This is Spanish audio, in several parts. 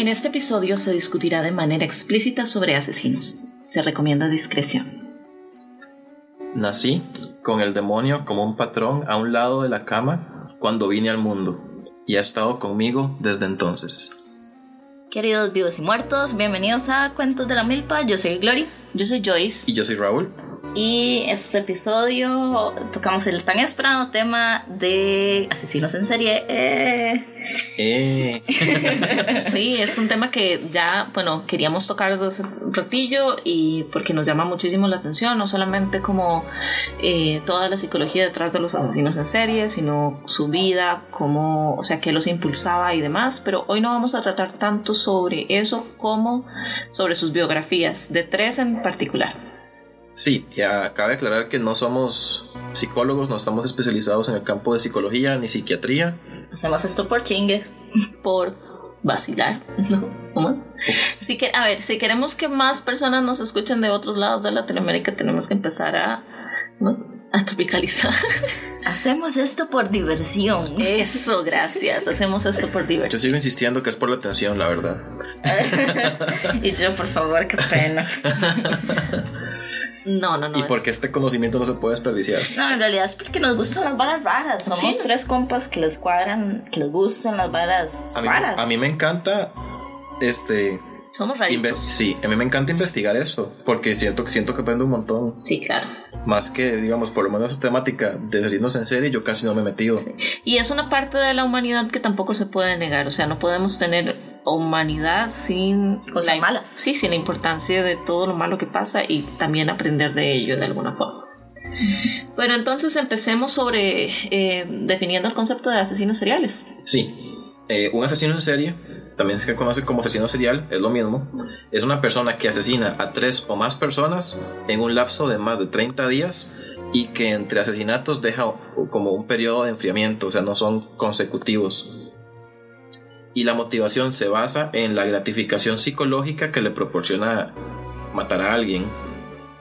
En este episodio se discutirá de manera explícita sobre asesinos. Se recomienda discreción. Nací con el demonio como un patrón a un lado de la cama cuando vine al mundo y ha estado conmigo desde entonces. Queridos vivos y muertos, bienvenidos a Cuentos de la Milpa. Yo soy Glory. Yo soy Joyce. Y yo soy Raúl. Y este episodio tocamos el tan esperado tema de asesinos en serie. Eh. Eh. sí, es un tema que ya, bueno, queríamos tocar desde hace un ratillo y porque nos llama muchísimo la atención, no solamente como eh, toda la psicología detrás de los asesinos en serie, sino su vida, cómo, o sea, qué los impulsaba y demás, pero hoy no vamos a tratar tanto sobre eso como sobre sus biografías, de tres en particular. Sí, ya cabe aclarar que no somos psicólogos, no estamos especializados en el campo de psicología ni psiquiatría. Hacemos esto por chingue, por vacilar, ¿no? ¿Cómo? Sí que, a ver, si queremos que más personas nos escuchen de otros lados de Latinoamérica, tenemos que empezar a, a tropicalizar. Hacemos esto por diversión. Eso, gracias. Hacemos esto por diversión. Yo sigo insistiendo que es por la atención, la verdad. y yo, por favor, qué pena. No, no, no. Y porque este conocimiento no se puede desperdiciar. No, en realidad es porque nos gustan las varas raras. Somos tres compas que les cuadran, que les gustan las varas a raras. a mí me encanta este somos raritos. Sí, a mí me encanta investigar esto, porque siento que siento que aprendo un montón. Sí, claro. Más que, digamos, por lo menos esa temática de asesinos en serie, yo casi no me he metido. Y es una parte de la humanidad que tampoco se puede negar, o sea, no podemos tener humanidad sin cosas malas. Sí, sin la importancia de todo lo malo que pasa y también aprender de ello de alguna forma. Bueno, entonces empecemos sobre eh, definiendo el concepto de asesinos seriales. Sí, eh, un asesino en serie también se conoce como asesino serial, es lo mismo. Es una persona que asesina a tres o más personas en un lapso de más de 30 días y que entre asesinatos deja como un periodo de enfriamiento, o sea, no son consecutivos. Y la motivación se basa en la gratificación psicológica que le proporciona matar a alguien.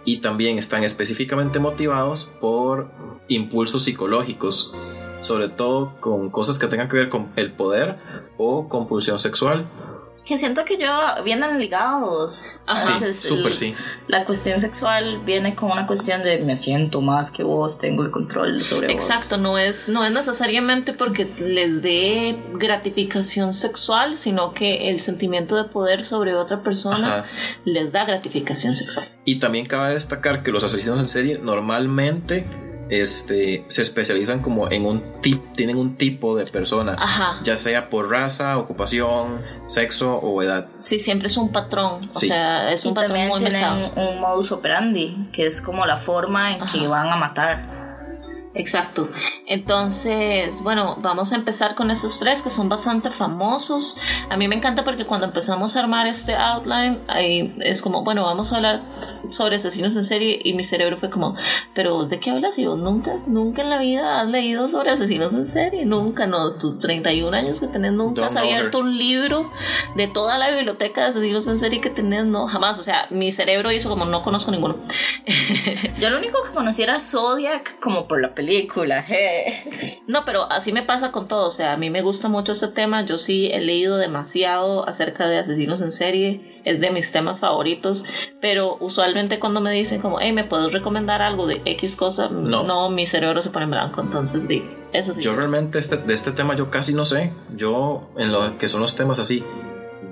Y también están específicamente motivados por impulsos psicológicos, sobre todo con cosas que tengan que ver con el poder o compulsión sexual. Que siento que yo vienen ligados. Sí, súper sí. La cuestión sexual viene con una cuestión de me siento más que vos, tengo el control sobre vos. Exacto, no es, no es necesariamente porque les dé gratificación sexual, sino que el sentimiento de poder sobre otra persona les da gratificación sexual. Y también cabe destacar que los asesinos en serie normalmente este, se especializan como en un tip, tienen un tipo de persona, ya sea por raza, ocupación, sexo o edad. Sí, siempre es un patrón, o sea, es un patrón también tienen un modus operandi, que es como la forma en que van a matar. Exacto. Entonces, bueno, vamos a empezar con esos tres que son bastante famosos. A mí me encanta porque cuando empezamos a armar este outline, ahí es como, bueno, vamos a hablar sobre asesinos en serie y mi cerebro fue como, pero ¿de qué hablas? Y vos nunca, nunca en la vida has leído sobre asesinos en serie, nunca, no, tus 31 años que tenés, nunca has abierto un libro de toda la biblioteca de asesinos en serie que tenés, no, jamás, o sea, mi cerebro hizo como, no conozco ninguno. Yo lo único que conociera era Zodiac como por la película. no, pero así me pasa con todo, o sea, a mí me gusta mucho ese tema, yo sí he leído demasiado acerca de asesinos en serie es de mis temas favoritos, pero usualmente cuando me dicen como, hey, ¿me puedes recomendar algo de X cosa? No, mi cerebro se pone en blanco, entonces di, eso sí. Yo realmente este, de este tema yo casi no sé, yo en lo que son los temas así,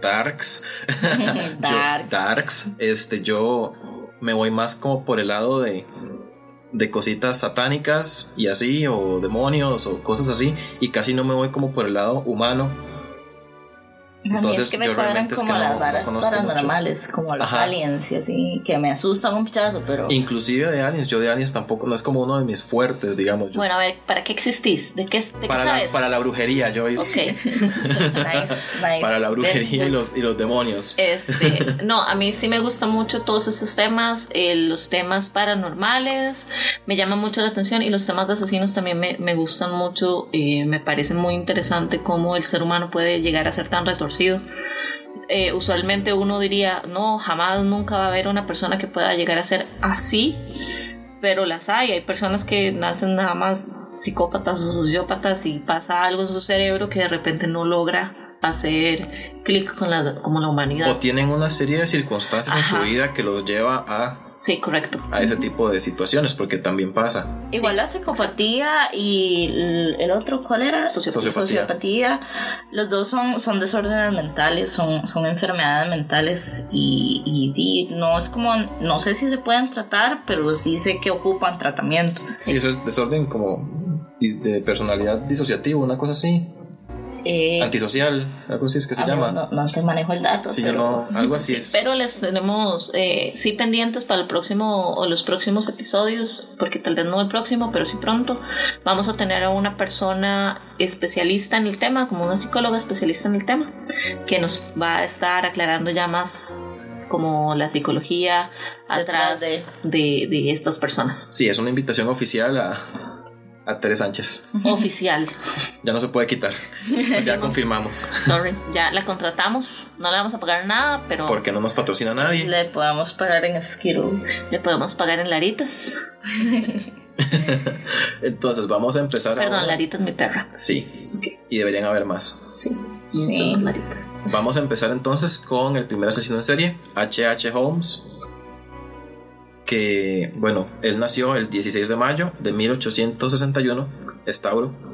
darks, darks. darks, este, yo me voy más como por el lado de de cositas satánicas y así, o demonios, o cosas así, y casi no me voy como por el lado humano entonces, es que me cuadran como las varas paranormales, como los aliens y así, que me asustan un pichazo, pero... Inclusive de aliens, yo de aliens tampoco, no es como uno de mis fuertes, digamos. Bueno, a ver, ¿para qué existís? ¿De qué, de para qué sabes? La, para la brujería, yo hice... Ok, nice, nice. Para la brujería y, los, y los demonios. Este, no, a mí sí me gustan mucho todos esos temas, eh, los temas paranormales, me llaman mucho la atención y los temas de asesinos también me, me gustan mucho, eh, me parece muy interesante cómo el ser humano puede llegar a ser tan retorcido eh, usualmente uno diría, no, jamás, nunca va a haber una persona que pueda llegar a ser así, pero las hay. Hay personas que nacen nada más psicópatas o sociópatas y pasa algo en su cerebro que de repente no logra hacer clic con la, como la humanidad. O tienen una serie de circunstancias en su vida que los lleva a Sí, correcto. A ese tipo de situaciones, porque también pasa. Igual la psicopatía y el otro, ¿cuál era? Sociopatía. Sociopatía. Los dos son, son desórdenes mentales, son, son enfermedades mentales y, y, no es como, no sé si se pueden tratar, pero sí sé que ocupan tratamiento. Sí, eso es desorden como de personalidad disociativa, una cosa así. Eh, Antisocial, algo así es que se llama. No, no, te manejo el dato. Sí, pero, algo así es. Pero les tenemos, eh, sí, pendientes para el próximo o los próximos episodios, porque tal vez no el próximo, pero sí pronto. Vamos a tener a una persona especialista en el tema, como una psicóloga especialista en el tema, que nos va a estar aclarando ya más como la psicología atrás de, de, de estas personas. Sí, es una invitación oficial a, a Tere Sánchez. Oficial. Ya no se puede quitar. ya confirmamos. Sorry. Ya la contratamos. No le vamos a pagar nada, pero. Porque no nos patrocina nadie. Le podemos pagar en Skittles. Le podemos pagar en Laritas. Entonces vamos a empezar. Perdón, Laritas mi perra. Sí. Y deberían haber más. Sí. Sí. Laritas. Vamos a empezar entonces con el primer asesino en serie, H.H. Holmes que, bueno, él nació el 16 de mayo de 1861, es Tauro.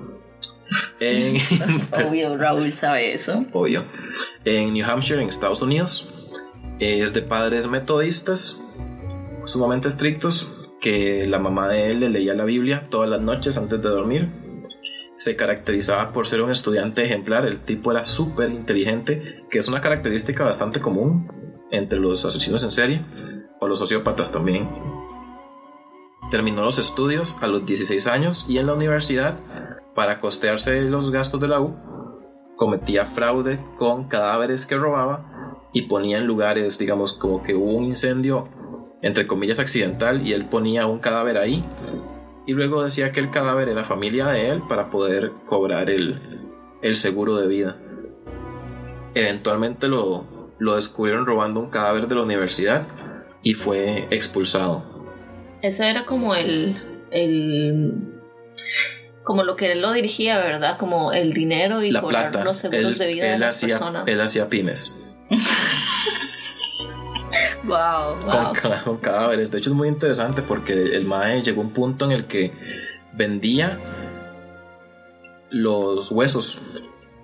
En, obvio, Raúl sabe eso. Obvio. En New Hampshire, en Estados Unidos. Es de padres metodistas, sumamente estrictos, que la mamá de él le leía la Biblia todas las noches antes de dormir. Se caracterizaba por ser un estudiante ejemplar, el tipo era súper inteligente, que es una característica bastante común entre los asesinos en serie los sociópatas también. Terminó los estudios a los 16 años y en la universidad, para costearse los gastos de la U, cometía fraude con cadáveres que robaba y ponía en lugares, digamos, como que hubo un incendio, entre comillas, accidental y él ponía un cadáver ahí y luego decía que el cadáver era familia de él para poder cobrar el, el seguro de vida. Eventualmente lo, lo descubrieron robando un cadáver de la universidad y fue expulsado. Ese era como el, el como lo que él lo dirigía, ¿verdad? Como el dinero y la plata. los seguros de vida de las hacía, personas. Él hacía pymes. wow, Con, cadáveres. De hecho es muy interesante porque el Mae llegó a un punto en el que vendía los huesos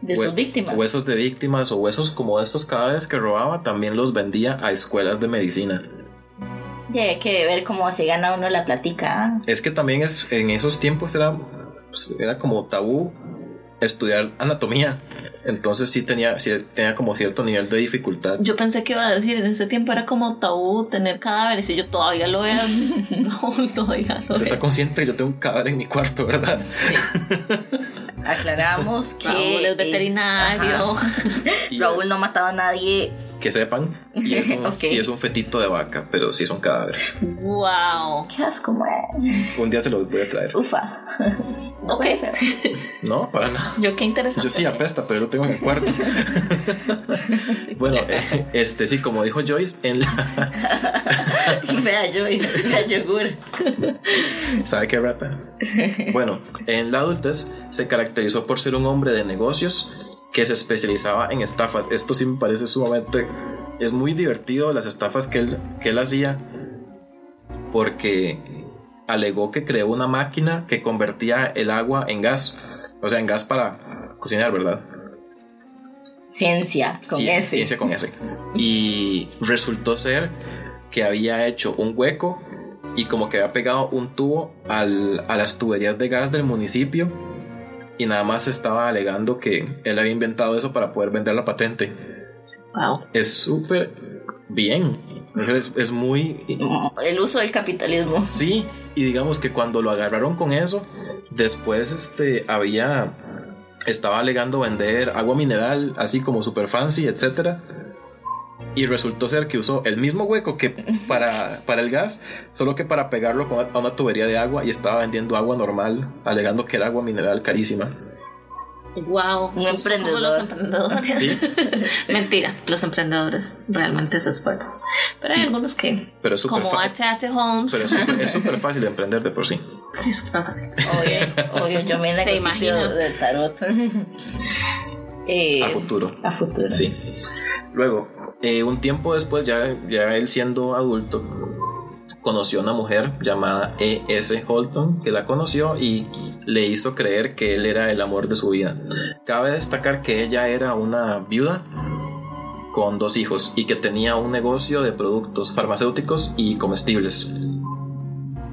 de sus víctimas. Huesos de víctimas o huesos como estos cadáveres que robaba, también los vendía a escuelas de medicina. Y hay que ver cómo se gana uno la platica. Es que también es, en esos tiempos era, pues, era como tabú estudiar anatomía. Entonces sí tenía, sí tenía como cierto nivel de dificultad. Yo pensé que iba a decir, en ese tiempo era como tabú tener cadáveres y yo todavía lo veo. no, todavía lo Se está consciente que yo tengo un cadáver en mi cuarto, ¿verdad? Aclaramos que... Raúl es veterinario. Raúl no ha matado a nadie que sepan. Y es, un, y es un fetito de vaca, pero sí es un cadáver. ¡Wow! ¡Qué asco, Un día te lo voy a traer. Ufa. ok. No, para nada. Yo qué interesante. Yo sí apesta, pero lo tengo en el cuarto. bueno, eh, este sí, como dijo Joyce, en la. Vea Joyce, vea yogur. ¿Sabe qué rata? Bueno, en la adultez se caracterizó por ser un hombre de negocios que se especializaba en estafas. Esto sí me parece sumamente... Es muy divertido las estafas que él, que él hacía porque alegó que creó una máquina que convertía el agua en gas. O sea, en gas para cocinar, ¿verdad? Ciencia con ese. Ciencia con ese. Y resultó ser que había hecho un hueco y como que había pegado un tubo al, a las tuberías de gas del municipio y nada más estaba alegando que él había inventado eso para poder vender la patente. Wow. Es súper bien. Es, muy... El uso del capitalismo. Sí, y digamos que cuando lo agarraron con eso, después este, había... Estaba alegando vender agua mineral, así como super fancy, etcétera y resultó ser que usó el mismo hueco que para, para el gas, solo que para pegarlo a una tubería de agua y estaba vendiendo agua normal, alegando que era agua mineral carísima. Wow, un emprendedor. los emprendedores. Mentira, los emprendedores realmente se esfuerzan. Pero hay algunos que, pero como H.H. Holmes. Pero es súper fácil emprender de por sí. Sí, súper fácil. Obvio, obvio, yo me se imagino del tarot. Eh, a futuro. A futuro. Sí. Luego, eh, un tiempo después, ya, ya él siendo adulto, conoció a una mujer llamada E.S. Holton, que la conoció y le hizo creer que él era el amor de su vida. Cabe destacar que ella era una viuda con dos hijos y que tenía un negocio de productos farmacéuticos y comestibles.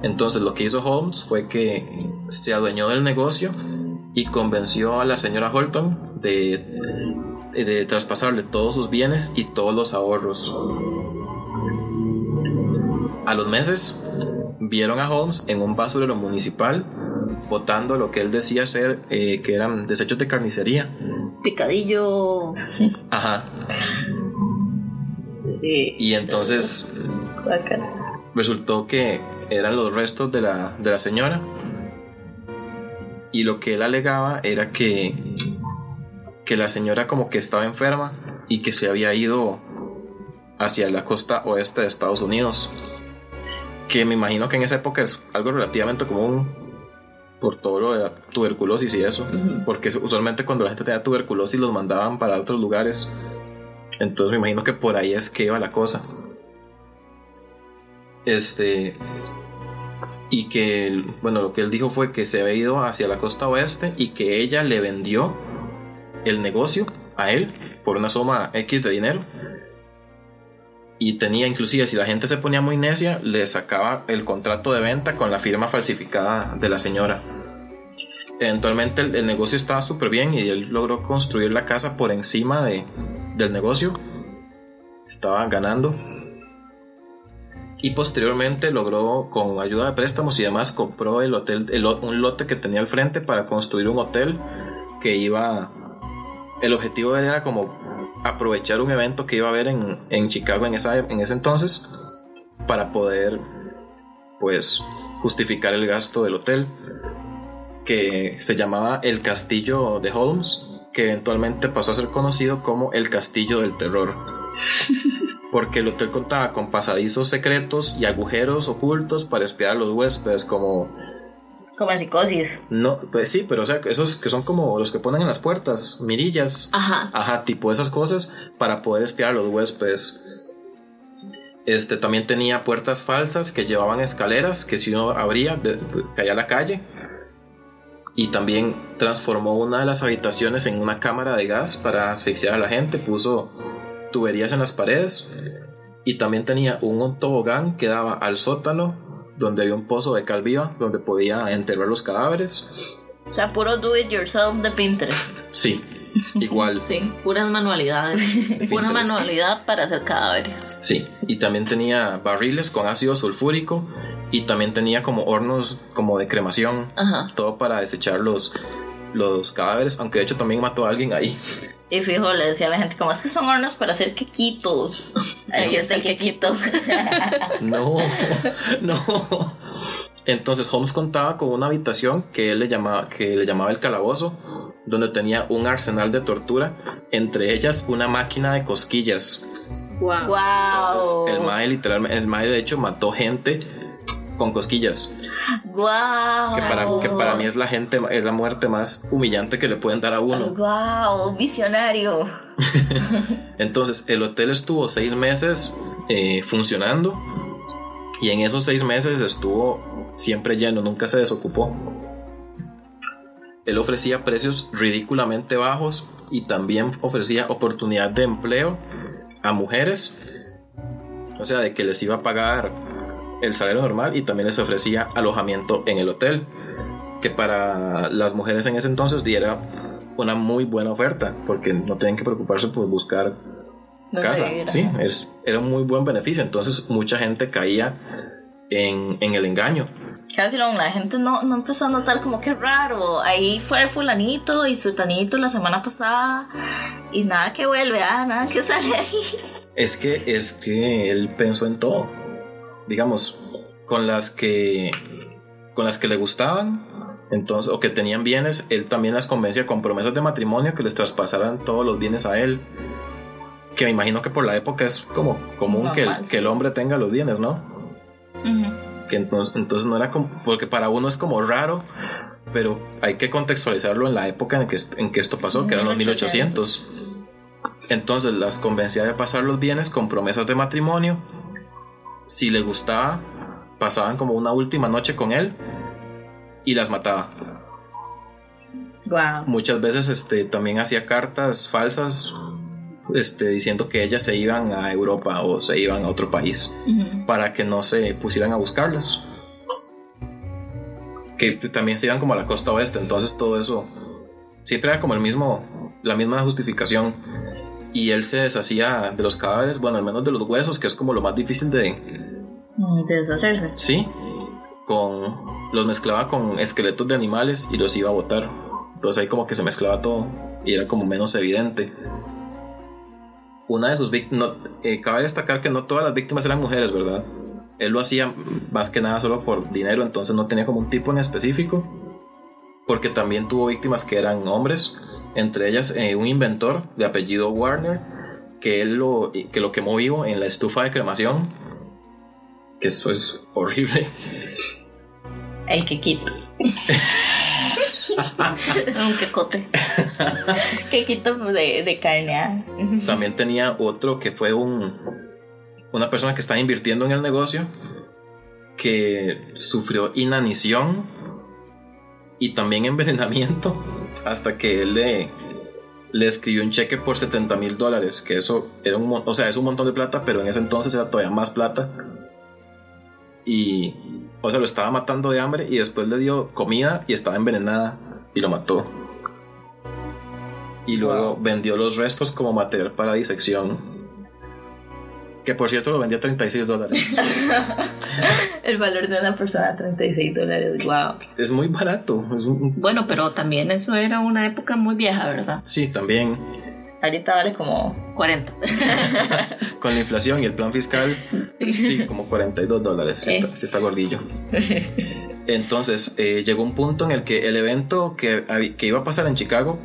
Entonces lo que hizo Holmes fue que se adueñó del negocio y convenció a la señora Holton de, de traspasarle todos sus bienes y todos los ahorros. A los meses vieron a Holmes en un basurero municipal botando lo que él decía ser eh, que eran desechos de carnicería. Picadillo. Ajá. Eh, Y entonces resultó que eran los restos de la, de la señora. Y lo que él alegaba era que, que la señora como que estaba enferma y que se había ido hacia la costa oeste de Estados Unidos. Que me imagino que en esa época es algo relativamente común por todo lo de la tuberculosis y eso. Porque usualmente cuando la gente tenía tuberculosis los mandaban para otros lugares. Entonces me imagino que por ahí es que iba la cosa. Este. Y que, bueno, lo que él dijo fue que se había ido hacia la costa oeste y que ella le vendió el negocio a él por una suma X de dinero. Y tenía, inclusive, si la gente se ponía muy necia, le sacaba el contrato de venta con la firma falsificada de la señora. Eventualmente el, el negocio estaba súper bien y él logró construir la casa por encima de, del negocio. Estaba ganando. Y posteriormente logró, con ayuda de préstamos y demás, compró el hotel, el un lote que tenía al frente para construir un hotel que iba... El objetivo era como aprovechar un evento que iba a haber en, en Chicago en, esa, en ese entonces para poder, pues, justificar el gasto del hotel que se llamaba el Castillo de Holmes, que eventualmente pasó a ser conocido como el Castillo del Terror. Porque el hotel contaba con pasadizos secretos y agujeros ocultos para espiar a los huéspedes, como Como en psicosis. no, pues sí, pero o sea, esos que son como los que ponen en las puertas, mirillas, Ajá. ajá, tipo esas cosas para poder espiar a los huéspedes. Este también tenía puertas falsas que llevaban escaleras que si uno abría de- caía a la calle. Y también transformó una de las habitaciones en una cámara de gas para asfixiar a la gente. Puso tuberías en las paredes. Y también tenía un tobogán que daba al sótano, donde había un pozo de cal viva, donde podía enterrar los cadáveres. O sea, puro do it yourself de Pinterest. Sí, igual. Sí, puras manualidades. Pura manualidad para hacer cadáveres. Sí, y también tenía barriles con ácido sulfúrico y también tenía como hornos como de cremación, Ajá. todo para desechar los, los cadáveres, aunque de hecho también mató a alguien ahí. Y fijo, le decía a la gente, como es que son hornos para hacer quequitos. Aquí está el quequito. No, no. Entonces Holmes contaba con una habitación que él le llamaba, que le llamaba el calabozo, donde tenía un arsenal de tortura, entre ellas una máquina de cosquillas. Wow. Entonces el mae literalmente, el mae de hecho mató gente con cosquillas. Wow. que para, que para mí es la gente es la muerte más humillante que le pueden dar a uno. Wow, visionario. Entonces el hotel estuvo seis meses eh, funcionando y en esos seis meses estuvo siempre lleno, nunca se desocupó. Él ofrecía precios ridículamente bajos y también ofrecía oportunidad de empleo a mujeres, o sea, de que les iba a pagar el salario normal y también les ofrecía alojamiento en el hotel, que para las mujeres en ese entonces diera una muy buena oferta, porque no tenían que preocuparse por buscar ¿Dónde casa. vivir? Sí, es, era un muy buen beneficio, entonces mucha gente caía en, en el engaño. Casi la gente no, no empezó a notar como que raro. Ahí fue fulanito y sultanito la semana pasada. Y nada que vuelve, ah, nada que sale ahí. Es que, es que él pensó en todo. Digamos, con las que con las que le gustaban, entonces, o que tenían bienes, él también las convencía con promesas de matrimonio que les traspasaran todos los bienes a él. Que me imagino que por la época es como común que que el hombre tenga los bienes, ¿no? Que entonces, entonces no era como, porque para uno es como raro, pero hay que contextualizarlo en la época en que, en que esto pasó, Sí, que eran los 1800. 1800. Entonces las convencía de pasar los bienes con promesas de matrimonio. Si le gustaba, pasaban como una última noche con él y las mataba. Wow. Muchas veces este, también hacía cartas falsas este, diciendo que ellas se iban a Europa o se iban a otro país para que no se pusieran a buscarlas. Que también se iban como a la costa oeste, entonces todo eso siempre era como el mismo, la misma justificación. Y él se deshacía de los cadáveres, bueno, al menos de los huesos, que es como lo más difícil de, De deshacerse. Sí, con los mezclaba con esqueletos de animales y los iba a botar. Entonces ahí como que se mezclaba todo y era como menos evidente. Una de sus víctimas, cabe destacar que no todas las víctimas eran mujeres, ¿verdad? Él lo hacía más que nada solo por dinero, entonces no tenía como un tipo en específico. Porque también tuvo víctimas que eran hombres, entre ellas eh, un inventor de apellido Warner, que él lo, que lo quemó vivo en la estufa de cremación. Que eso es horrible. El que quita. Un quecote. que quito de, de carne. ah. También tenía otro que fue un, una persona que estaba invirtiendo en el negocio que sufrió inanición y también envenenamiento hasta que él le, le escribió un cheque por 70 mil dólares, que eso era un, o sea, es un montón de plata, pero en ese entonces era todavía más plata. Y, o sea, lo estaba matando de hambre y después le dio comida y estaba envenenada y lo mató. Y luego vendió los restos como material para disección. Que por cierto lo vendía a 36 dólares. El valor de una persona 36 dólares. Wow. es muy barato. Es un- Bueno, pero también eso era una época muy vieja, ¿verdad? sí, también. Ahorita vale como 40. Con la inflación y el plan fiscal, sí, como 42 dólares. Sí, Eh. está, gordillo. Entonces, eh, llegó un punto en el que el evento que, que iba a pasar en Chicago,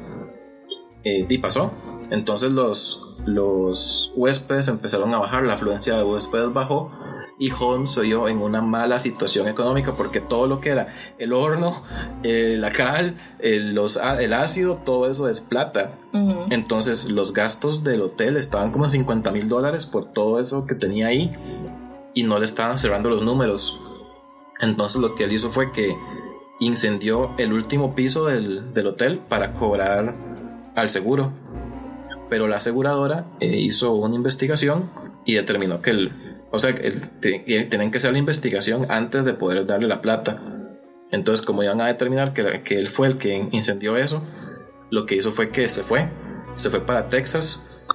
eh, di pasó. Entonces los, los huéspedes empezaron a bajar, la afluencia de huéspedes bajó y Holmes se vio en una mala situación económica porque todo lo que era el horno, eh, la cal, el, los, a- el ácido, todo eso es plata. Entonces los gastos del hotel estaban como en 50 mil dólares por todo eso que tenía ahí y no le estaban cerrando los números. Entonces lo que él hizo fue que incendió el último piso del, del hotel para cobrar al seguro. Pero la aseguradora eh, hizo una investigación y determinó que el, o sea, el- te- que hacer la investigación antes de poder darle la plata. Entonces, como iban a determinar que, que él fue el que incendió eso, lo que hizo fue que se fue, se fue para Texas,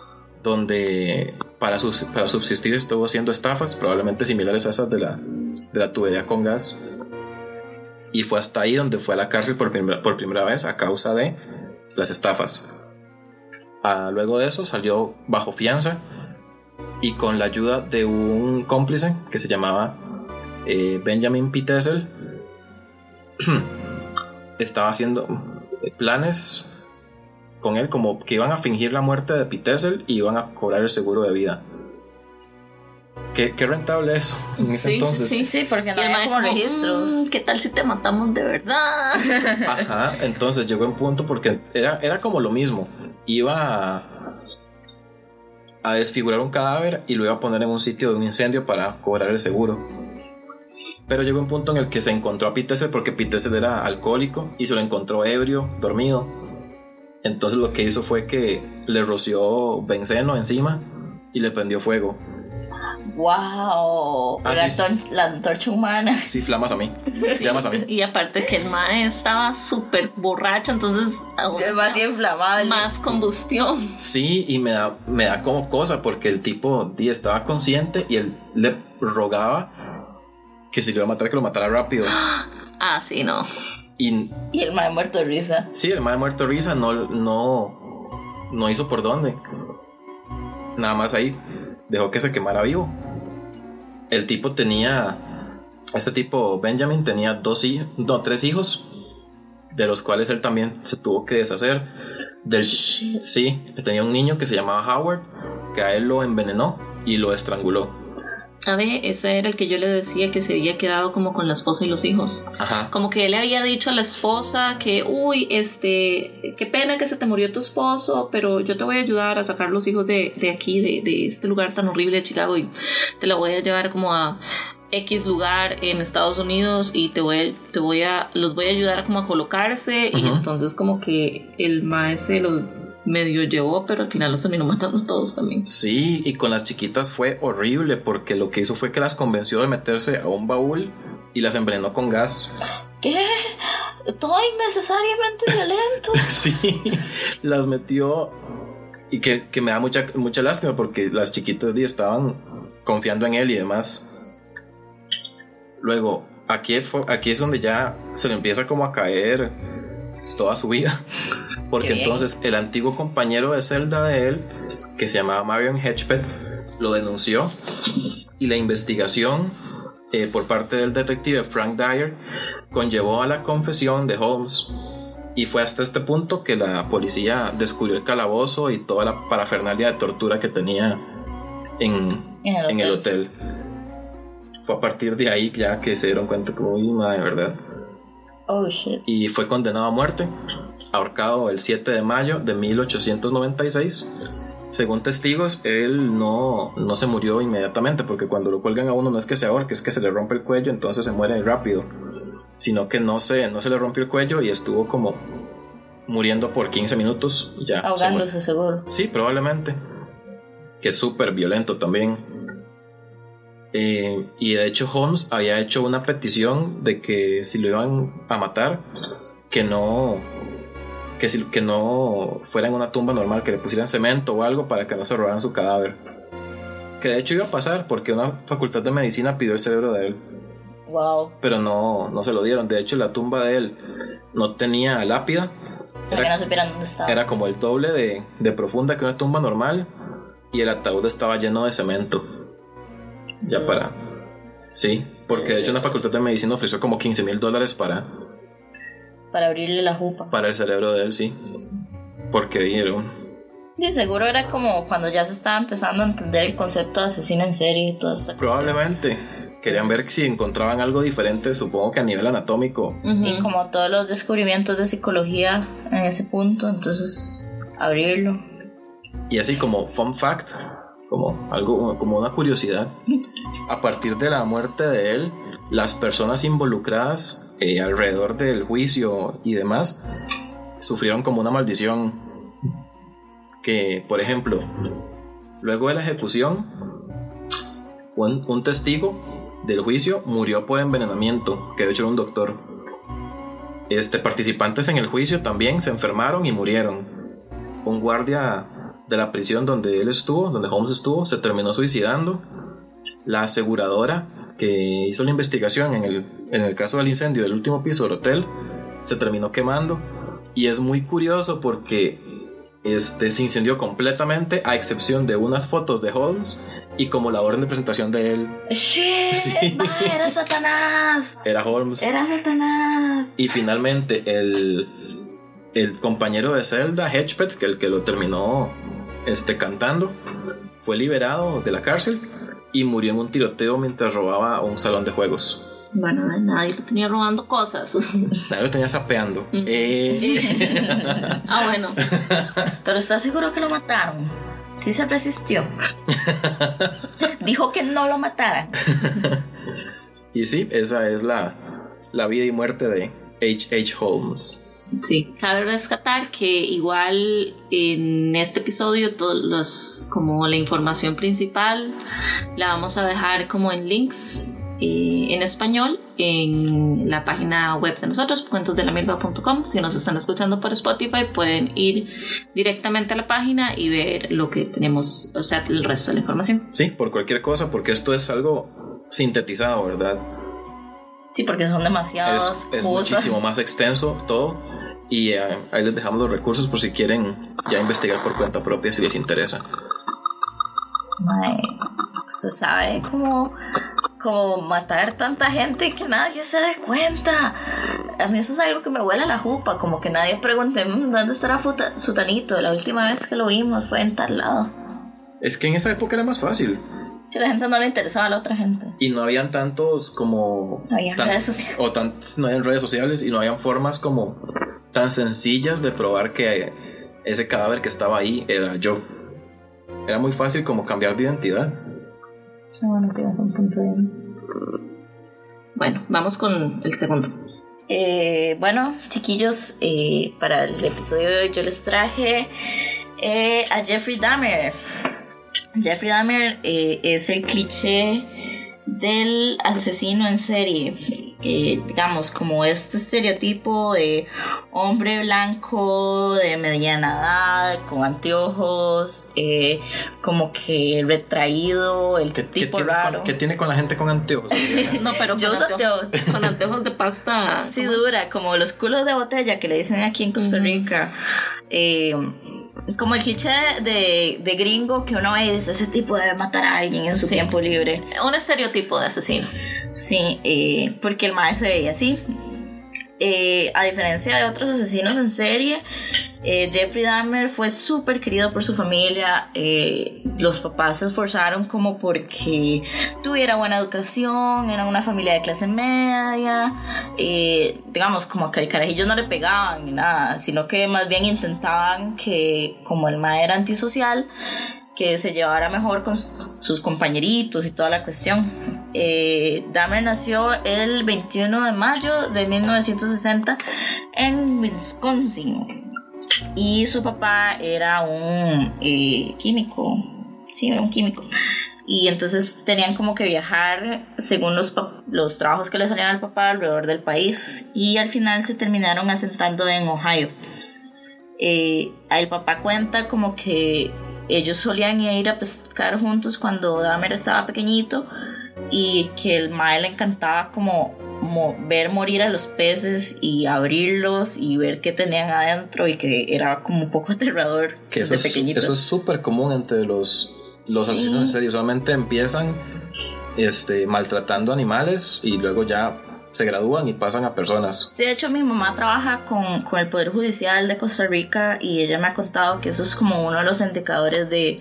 donde para, sus- para subsistir estuvo haciendo estafas, probablemente similares a esas de la, de la tubería con gas. Y fue hasta ahí donde fue a la cárcel por primera, por primera vez a causa de las estafas. Luego de eso salió bajo fianza y con la ayuda de un cómplice que se llamaba eh, Benjamin P. Tessel, estaba haciendo planes con él como que iban a fingir la muerte de P. Tessel y iban a cobrar el seguro de vida. Qué, qué rentable eso en ese Sí, entonces. Sí, sí, porque no había como registros. "Mm, ¿Qué tal si te matamos de verdad? Ajá, entonces llegó en punto porque era, era como lo mismo. Iba a, a desfigurar un cadáver y lo iba a poner en un sitio de un incendio para cobrar el seguro. Pero llegó un punto en el que se encontró a Pitesel porque Pitesel era alcohólico y se lo encontró ebrio, dormido. Entonces lo que hizo fue que le roció benceno encima y le prendió fuego. ¡Wow! Ah, la, sí, antor- la antorcha humana. Sí, flamas a mí. Llamas a mí. Y aparte que el mae estaba súper borracho, entonces aún Demasiado inflamable. más combustión. Sí, y me da, me da como cosa porque el tipo estaba consciente y él le rogaba que si lo iba a matar, que lo matara rápido. Ah, sí, no. Y Y el mae muerto de risa. sí, el madre muerto de risa no, no, no hizo por dónde. Nada más ahí dejó que se quemara vivo. El tipo tenía, este tipo Benjamin tenía dos hijos, no, tres hijos, de los cuales él también se tuvo que deshacer. Del, sí, tenía un niño que se llamaba Howard, que a él lo envenenó y lo estranguló. A ver, ese era el que yo le decía que se había quedado como con la esposa y los hijos. Ajá. Como que él le había dicho a la esposa que, uy, este, qué pena que se te murió tu esposo, pero yo te voy a ayudar a sacar los hijos de, de aquí, de, de este lugar tan horrible de Chicago, y te la voy a llevar como a X lugar en Estados Unidos y te voy a, te voy a, los voy a ayudar como a colocarse, y entonces como que el maese los medio llevó, pero al final los terminó matando todos también. Sí, y con las chiquitas fue horrible porque lo que hizo fue que las convenció de meterse a un baúl y las envenenó con gas. ¿Qué? Todo innecesariamente violento. Sí, las metió y que, que me da mucha, mucha lástima porque las chiquitas estaban confiando en él y demás. Luego, aquí, aquí es donde ya se le empieza como a caer toda su vida. Porque entonces el antiguo compañero de celda de él, que se llamaba Marion Hedgepeth, lo denunció y la investigación eh, por parte del detective Frank Dyer conllevó a la confesión de Holmes. Y fue hasta este punto que la policía descubrió el calabozo y toda la parafernalia de tortura que tenía en, En el en el hotel. Fue a partir de ahí ya que se dieron cuenta como, uy, madre, ¿verdad? Oh shit. y fue condenado a muerte, ahorcado el 7 de mayo de 1896. Según testigos, él no, no se murió inmediatamente, porque cuando lo cuelgan a uno no es que se ahorque, es que se le rompe el cuello, entonces se muere rápido, sino que no se, no se le rompió el cuello y estuvo como muriendo por 15 minutos y ya. se Ahogándose seguro. Sí, probablemente. Que es súper violento también. Eh, y de hecho Holmes había hecho una petición de que si lo iban a matar, que no que, si, que no fuera en una tumba normal, que le pusieran cemento o algo para que no se robaran su cadáver. Que de hecho iba a pasar porque una facultad de medicina pidió el cerebro de él, Wow. pero no, no se lo dieron. De hecho la tumba de él no tenía lápida, Para que era, no supieran dónde estaba. era como el doble de, de profunda que una tumba normal y el ataúd estaba lleno de cemento. Ya para... Sí, porque de hecho una facultad de medicina ofreció como 15 mil dólares para, Para abrirle la jupa. para el cerebro de él, sí. Porque dieron... Sí, seguro era como cuando ya se estaba empezando a entender el concepto de asesino en serie y toda esa cosa. Probablemente. Querían ver si encontraban algo diferente, supongo que a nivel anatómico. Y como todos los descubrimientos de psicología en ese punto, entonces abrirlo. Y así como fun fact, como algo como una curiosidad, a partir de la muerte de él, las personas involucradas eh, alrededor del juicio y demás sufrieron como una maldición. Que, por ejemplo, luego de la ejecución, un, un testigo del juicio murió por envenenamiento, que de hecho era un doctor. Este, participantes en el juicio también se enfermaron y murieron. Un guardia de la prisión donde él estuvo, donde Holmes estuvo, se terminó suicidando. La aseguradora que hizo la investigación en el, en el caso del incendio del último piso del hotel se terminó quemando. Y es muy curioso porque este, se incendió completamente, a excepción de unas fotos de Holmes y como la orden de presentación de él ¡Shit! Sí. ma, ¡Era Satanás! era Holmes. ¡Era Satanás! Y finalmente el, el compañero de Zelda, Hedgepeth, que el que lo terminó este, cantando, fue liberado de la cárcel y murió en un tiroteo mientras robaba un salón de juegos. Bueno, nadie lo tenía robando cosas. Nadie lo tenía sapeando. Eh, ah, bueno. Pero ¿estás seguro que lo mataron? Sí se resistió. Dijo que no lo mataran. y sí, esa es la, la vida y muerte de H.H. Holmes. Sí, cabe rescatar que igual en este episodio todos los como la información principal la vamos a dejar como en links eh, en español en la página web de nosotros cuentosdelamilva.com si nos están escuchando por Spotify pueden ir directamente a la página y ver lo que tenemos o sea el resto de la información. Sí, por cualquier cosa, porque esto es algo sintetizado, ¿verdad? Sí, porque son demasiadas es, es muchísimo más extenso todo. Y eh, ahí les dejamos los recursos por si quieren ya investigar por cuenta propia si les interesa. Mae, usted sabe cómo, cómo matar tanta gente y que nadie se dé cuenta. A mí eso es algo que me huele a la jupa, como que nadie pregunte "Mm, dónde estará Sutanito. La última vez que lo vimos fue en tal lado. Es que en esa época era más fácil. Si a la gente no le interesaba a la otra gente. Y no habían tantos como... No había tan- redes sociales. O tan, no habían redes sociales y no habían formas como tan sencillas de probar que ese cadáver que estaba ahí era yo. Era muy fácil como cambiar de identidad. Sí, bueno, tienes un punto de... Bueno, vamos con el segundo. Eh, bueno, chiquillos, eh, para el episodio de hoy yo les traje eh, a Jeffrey Dahmer. Jeffrey Dahmer eh, es el cliché del asesino en serie. Eh, digamos, como este estereotipo de hombre blanco de mediana edad, con anteojos, eh, como que retraído, el ¿Qué, qué tipo tiene raro. con, qué tiene con la gente con anteojos? No, pero Yo con uso anteojos, con anteojos de pasta. Sí, dura, como los culos de botella que le dicen aquí en Costa. Rica. Eh, como el cliché de, de gringo que uno ve dice, ese tipo debe matar a alguien en su Sí. tiempo libre. Un estereotipo de asesino. Sí, eh, porque el maestro se veía así. Eh, a diferencia de otros asesinos en serie, eh, Jeffrey Dahmer fue súper querido por su familia. eh, los papás se esforzaron como porque tuviera buena educación, era una familia de clase media. eh, digamos, como que al carajillo no le pegaban ni nada, sino que más bien intentaban que, como el ma era antisocial, que se llevara mejor con sus compañeritos y toda la cuestión. Dahmer nació el 21 de mayo de 1960 en Wisconsin y su papá era un eh, químico, sí, un químico. Y entonces tenían como que viajar según los, los trabajos que le salían al papá alrededor del país y al final se terminaron asentando en Ohio. Eh, el papá cuenta como que ellos solían ir a pescar juntos cuando Dahmer estaba pequeñito y que el mae le encantaba como mo- ver morir a los peces y abrirlos y ver qué tenían adentro y que era como un poco aterrador Que eso desde es pequeñito. eso es súper común entre los, los Sí. asesinos en serie. Usualmente empiezan este, maltratando animales y luego ya se gradúan y pasan a personas. Sí, de hecho mi mamá trabaja con, con el Poder Judicial de Costa Rica y ella me ha contado que eso es como uno de los indicadores de,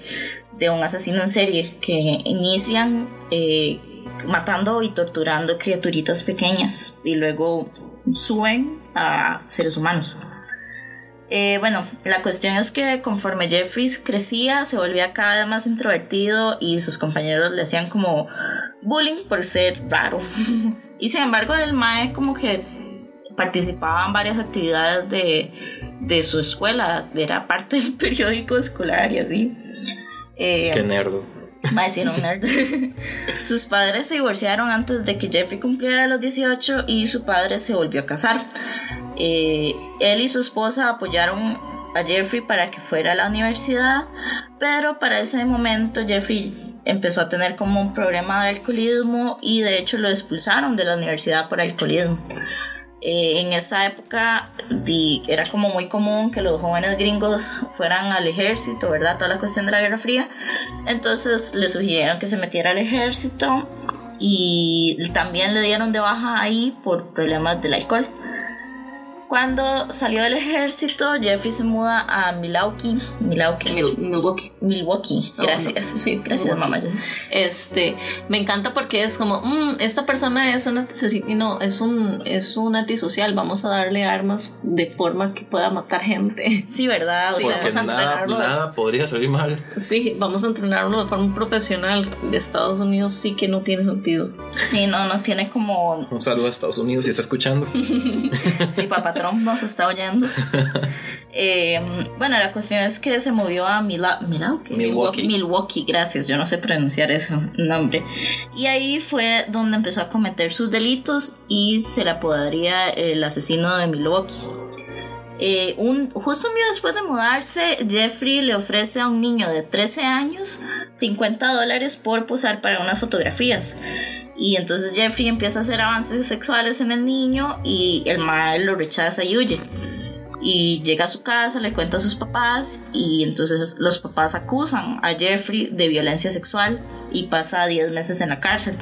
de un asesino en serie, que inician eh, matando y torturando criaturitas pequeñas y luego suben a seres humanos. Eh, bueno, la cuestión es que conforme Jeffries crecía, se volvía cada vez más introvertido y sus compañeros le hacían como bullying por ser raro. y sin embargo, el Mae como que participaba en varias actividades de, de su escuela, era parte del periódico escolar y así. Eh, Qué nerdo. Va a decir un nerd. Sus padres se divorciaron antes de que Jeffrey cumpliera los 18 y su padre se volvió a casar. Eh, él y su esposa apoyaron a Jeffrey para que fuera a la universidad, pero para ese momento Jeffrey empezó a tener como un problema de alcoholismo y de hecho lo expulsaron de la universidad por alcoholismo. Eh, en esa época era como muy común que los jóvenes gringos fueran al ejército, ¿verdad? Toda la cuestión de la Guerra Fría. Entonces le sugirieron que se metiera al ejército y también le dieron de baja ahí por problemas del alcohol. Cuando salió del ejército, Jeffrey se muda a Milwaukee, Milwaukee, Mil- Milwaukee. Milwaukee. Oh, Gracias, no. Sí, gracias, Milwaukee. mamá. Este, me encanta porque es como, "Mm, esta persona es un asesino, es un, es un antisocial, vamos a darle armas de forma que pueda matar gente. Sí, ¿verdad? O Sí, sea, Porque vamos a nada, nada podría salir mal. Sí, vamos a entrenarlo de forma profesional. De Estados Unidos sí que no tiene sentido. sí, no, no tiene como Un saludo a Estados Unidos si está escuchando. Sí, papá Trump nos está oyendo. Eh, bueno, la cuestión es que se movió a Mila, Milwaukee. Milwaukee. Milwaukee, gracias, yo no sé pronunciar ese nombre. Y ahí fue donde empezó a cometer sus delitos y se le apodaría el asesino de Milwaukee. Eh, un, justo un día después de mudarse, Jeffrey le ofrece a un niño de 13 años 50 dólares por posar para unas fotografías. Y entonces Jeffrey empieza a hacer avances sexuales en el niño y el mal lo rechaza y huye. Y llega a su casa, le cuenta a sus papás y entonces los papás acusan a Jeffrey de violencia sexual y pasa 10 meses en la cárcel.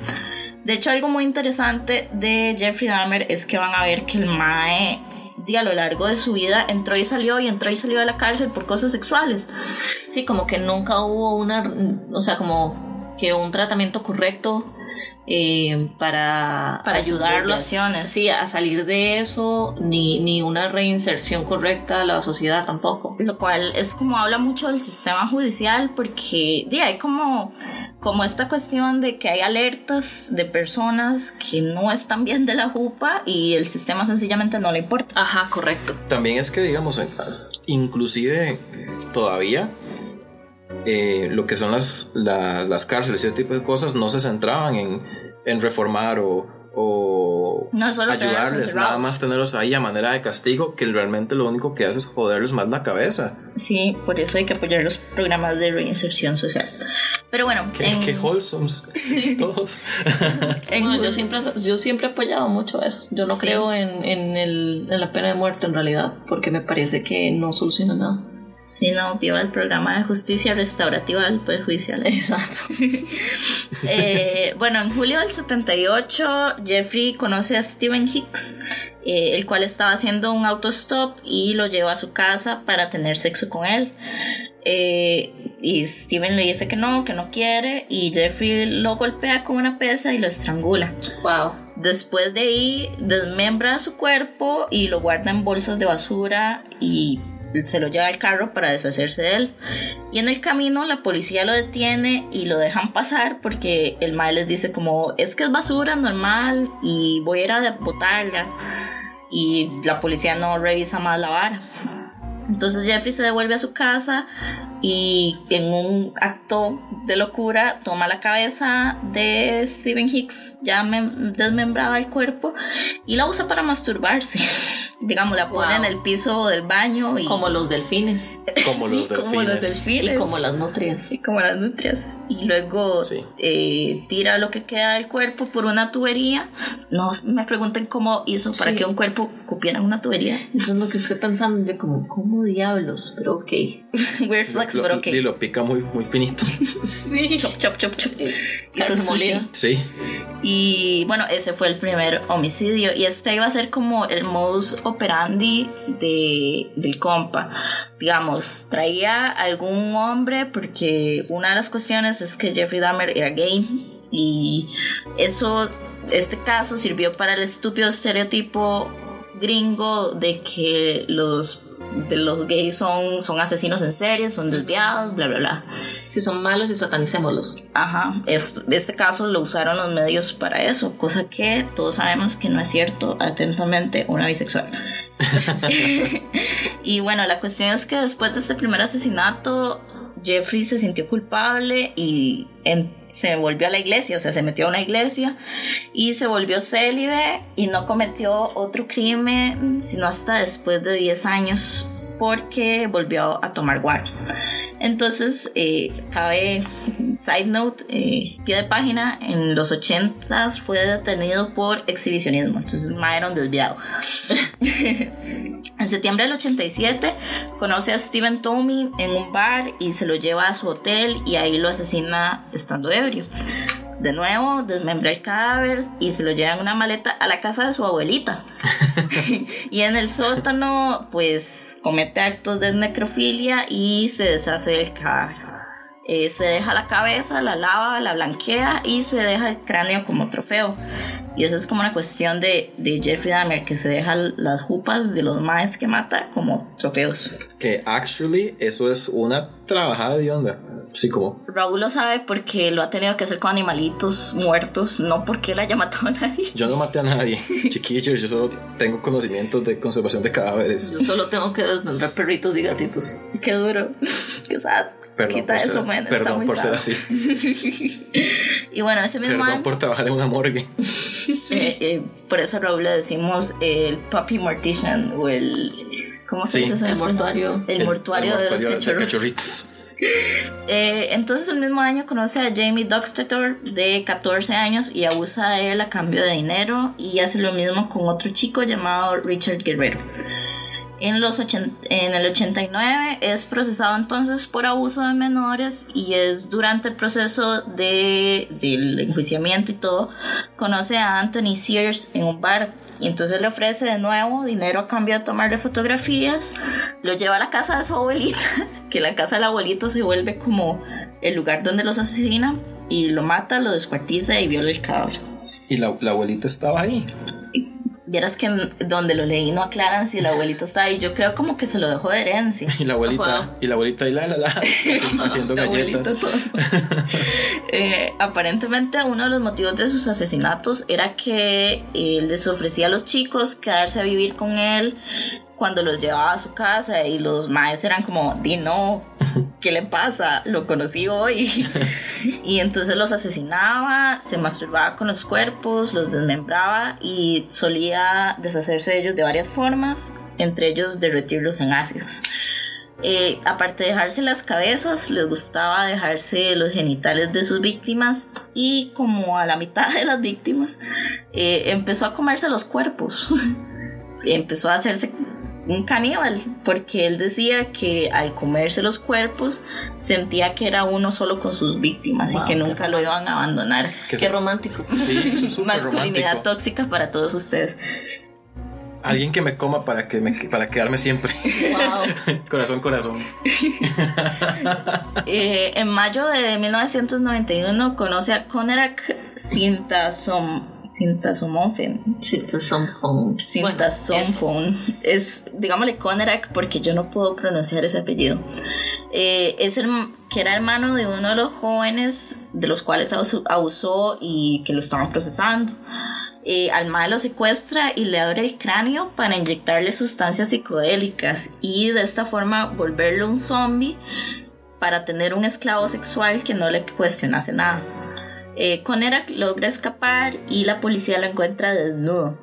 De hecho, algo muy interesante de Jeffrey Dahmer es que van a ver que el Mae di, a lo largo de su vida entró y salió y entró y salió de la cárcel por cosas sexuales. Sí, como que nunca hubo una, o sea, como que un tratamiento correcto eh, para, Para ayudarlo a- sí, a salir de eso, ni, ni una reinserción correcta a la sociedad tampoco. lo cual es como habla mucho del sistema judicial porque di, hay como, como esta cuestión de que hay alertas de personas que no están bien de la jupa y el sistema sencillamente no le importa. Ajá, correcto. También es que, digamos, inclusive todavía eh, lo que son las, la- las cárceles y ese tipo de cosas no se centraban en, en reformar o, o No solo tenerlos ayudarles, nada más tenerlos ahí a manera de castigo, que realmente lo único que hace es joderles más la cabeza. Sí, por eso hay que apoyar los programas de reinserción social. Pero bueno, Qué, en, qué wholesomes todos. en- Bueno, yo siempre, yo siempre he apoyado mucho eso. Yo no Sí. creo en, en, el, en la pena de muerte en realidad, porque me parece que no soluciona nada. Sí, no, viva el programa de justicia restaurativa del Poder Judicial. Exacto. Eh, bueno, en julio del 78, Jeffrey conoce a Steven Hicks, eh, el cual estaba haciendo un autostop y lo lleva a su casa para tener sexo con él. Eh, y Steven le dice que no, que no quiere, y Jeffrey lo golpea con una pesa y lo estrangula. Wow. Después de ahí, desmembra su cuerpo y lo guarda en bolsas de basura y se lo lleva al carro para deshacerse de él. Y en el camino la policía lo detiene y lo dejan pasar porque el mae les dice como es que es basura normal y voy a ir a botarla. Y la policía no revisa más la vara. Entonces Jeffrey se devuelve a su casa y en un acto de locura toma la cabeza de Stephen Hicks, ya mem- desmembraba el cuerpo, y la usa para masturbarse. Digamos, la pone Wow. en el piso del baño y Como los delfines Como los delfines. como los y delfines. como las nutrias. Y como las nutrias. Y luego Sí. eh, tira lo que queda del cuerpo por una tubería. No me pregunten cómo hizo para Sí. que un cuerpo cupiera en una tubería. Eso es lo que estoy pensando yo como, ¿cómo diablos? Pero ok. Weird flex, Lo- pero ok. Y lo pica muy, muy finito. Sí. Chop, chop, chop, chop. Hizo Carne sushi. molida. Sí. Y bueno, ese fue el primer homicidio. Y este iba a ser como el modus operandi de, del compa. Digamos, traía algún hombre porque una de las cuestiones es que Jeffrey Dahmer era gay. Y eso, este caso sirvió para el estúpido estereotipo gringo de que los de los gays son, son asesinos en serie, son desviados, bla, bla, bla. Si son malos y satanicémoslos. Ajá, es- este caso lo usaron los medios para eso, cosa que todos sabemos que no es cierto. Atentamente, una bisexual. y bueno, la cuestión es que después de este primer asesinato, Jeffrey se sintió culpable y se volvió a la iglesia, o sea, se metió a una iglesia y se volvió célibe y no cometió otro crimen sino hasta después de 10 años porque volvió a tomar guaro. Entonces, eh, cabe, side note, eh, pie de página, en los 80s fue detenido por exhibicionismo, entonces un desviado. en septiembre del 87 conoce a Steven Tomey en un bar y se lo lleva a su hotel y ahí lo asesina estando ebrio. De nuevo, desmembra el cadáver y se lo lleva en una maleta a la casa de su abuelita. y en el sótano, pues comete actos de necrofilia y se deshace del cadáver. Eh, se deja la cabeza, la lava, la blanquea y se deja el cráneo como trofeo. Y eso es como una cuestión de, de Jeffrey Dahmer, que se deja las jupas de los maes que mata como trofeos. Que actually eso es una trabajada de onda. Sí, como. Raúl lo sabe porque lo ha tenido que hacer con animalitos muertos, no porque él haya matado a nadie. Yo no maté a nadie, chiquillos, yo solo tengo conocimientos de conservación de cadáveres. Yo solo tengo que desmembrar perritos y gatitos. Qué duro, qué sad. Perdón Quita por, eso, ser, man, está perdón muy por ser sad. así. Y bueno, ese mismo Perdón año, por trabajar en una morgue. eh, eh, por eso a Raúl le decimos el puppy mortician o el... ¿Cómo se Sí. dice eso El español? mortuario. El, mortuario de los mortuario cachorros. cachorritos. Eh, entonces el mismo año conoce a Jamie Doxtetor de 14 años y abusa de él a cambio de dinero y hace lo mismo con otro chico llamado Richard Guerrero. En, los en el 89 es procesado entonces por abuso de menores y es durante el proceso de, del enjuiciamiento y todo, conoce a Anthony Sears en un bar y entonces le ofrece de nuevo dinero a cambio de tomarle fotografías, lo lleva a la casa de su abuelita, que la casa del abuelito se vuelve como el lugar donde los asesina y lo mata, lo descuartiza y viola el cadáver. Y la, la abuelita estaba ahí. Vieras que donde lo leí no aclaran si el abuelito está ahí. Yo creo como que se lo dejó de herencia. Y la abuelita, y la abuelita y la la la haciendo galletas. Eh, aparentemente uno de los motivos de sus asesinatos era que él les ofrecía a los chicos quedarse a vivir con él cuando los llevaba a su casa y los maes eran como, di no, ¿qué le pasa? Lo conocí hoy. y entonces los asesinaba, se masturbaba con los cuerpos, los desmembraba y solía deshacerse de ellos de varias formas, entre ellos derretirlos en ácidos. Eh, aparte de dejarse las cabezas, les gustaba dejarse los genitales de sus víctimas y como a la mitad de las víctimas eh, empezó a comerse los cuerpos. empezó a hacerse un caníbal porque él decía que al comerse los cuerpos sentía que era uno solo con sus víctimas Wow, y que nunca lo iban a abandonar. Qué romántico. Sí, es Masculinidad romántico. tóxica para todos ustedes. Alguien que me coma para que me, para quedarme siempre. Wow. corazón, corazón. Eh, en mayo de 1991 conoce a Konerak Sintasom, Sintasomofen. Sintasomphone. Sintasomphone. es, digámosle Konerak porque yo no puedo pronunciar ese apellido. Eh, es el que era hermano de uno de los jóvenes de los cuales abusó, y que lo estaban procesando. Eh, al mae lo secuestra y le abre el cráneo para inyectarle sustancias psicodélicas y de esta forma volverlo un zombie para tener un esclavo sexual que no le cuestionase nada. Eh, logra escapar y la policía lo encuentra desnudo.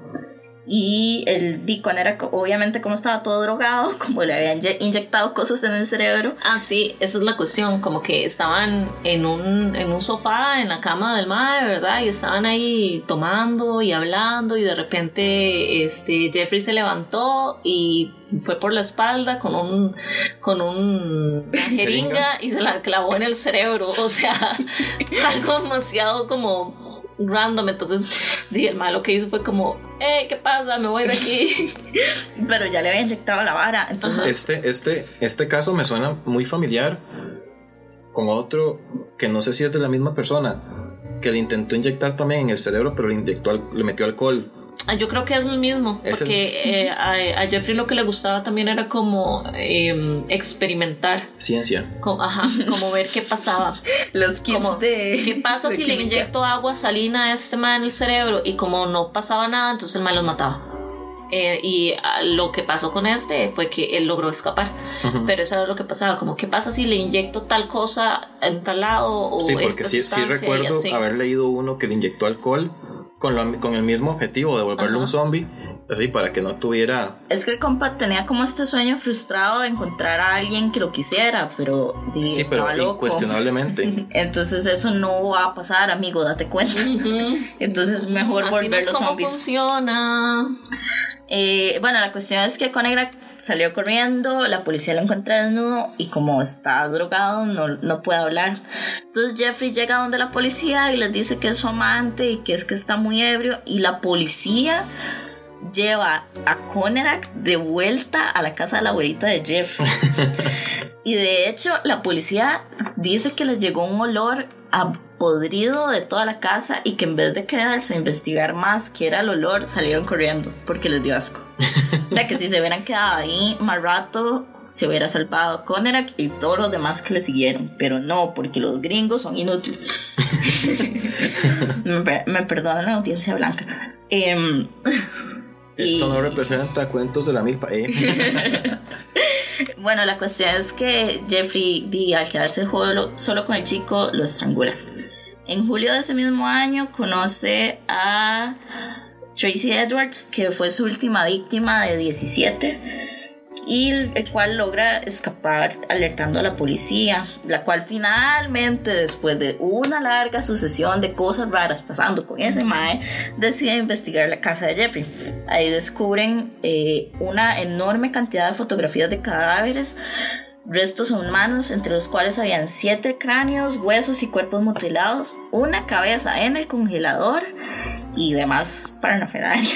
Y el Di Konerak, obviamente, como estaba todo drogado, como le habían inye- inyectado cosas en el cerebro, Ah, sí, esa es la cuestión, como que estaban en un, en un sofá en la cama del mae, ¿verdad? Y estaban ahí tomando y hablando y de repente este Jeffrey se levantó y fue por la espalda con un con un, una jeringa y se la clavó en el cerebro, o sea, algo demasiado como random, entonces di, el mae lo que hizo fue como, hey, ¿qué pasa? Me voy de aquí. pero ya le había inyectado la vara. Entonces, Este, este, este caso me suena muy familiar con otro que no sé si es de la misma persona, que le intentó inyectar también en el cerebro, pero le inyectó, al- le metió alcohol. Ah, Yo creo que es el mismo, Es el- porque eh, a, a Jeffrey lo que le gustaba también era como eh, experimentar, Ciencia. co- ajá, como ver qué pasaba. los kits como, de. ¿Qué pasa de si le inyecto agua salina a este man en el cerebro? Y como no pasaba nada, entonces el man los mataba. Eh, y ah, lo que pasó con este fue que él logró escapar. Pero eso era lo que pasaba, como qué pasa si le inyecto tal cosa en tal lado o Sí, porque esta sí, sí recuerdo haber leído uno que le inyectó alcohol con, lo- con el mismo objetivo de volverlo Ajá. un zombie, así para que no tuviera... Es que el compa tenía como este sueño frustrado de encontrar a alguien que lo quisiera, pero Sí, pero loco. incuestionablemente. Entonces eso no va a pasar, amigo, date cuenta. Ujú. Entonces mejor Así no es como zombies. funciona. Eh, bueno, la cuestión es que Conegra salió corriendo, la policía lo encuentra desnudo y como está drogado no, no puede hablar. Entonces Jeffrey llega donde la policía y les dice que es su amante y que es que está muy ebrio y la policía lleva a Conerak de vuelta a la casa de la abuelita de Jeffrey. y de hecho la policía dice que les llegó un olor a podrido de toda la casa y que en vez de quedarse a investigar más qué era el olor, salieron corriendo porque les dio asco. o sea que si se hubieran quedado ahí más rato, se hubiera salvado Conerak y todos los demás que le siguieron, pero no, porque los gringos son inútiles. me, per- me perdonan la audiencia blanca. Em, Esto Y- no representa cuentos de la milpa. ¿eh? Bueno, la cuestión es que Jeffrey, di, al quedarse solo, solo con el chico, lo estrangula. En julio de ese mismo año conoce a Tracy Edwards, que fue su última víctima de 17, y el, cual logra escapar alertando a la policía, la cual finalmente, después de una larga sucesión de cosas raras pasando con ese mae, decide investigar la casa de Jeffrey. Ahí descubren eh, una enorme cantidad de fotografías de cadáveres, restos humanos, entre los cuales habían siete cráneos, huesos y cuerpos mutilados, una cabeza en el congelador y demás parafernalia.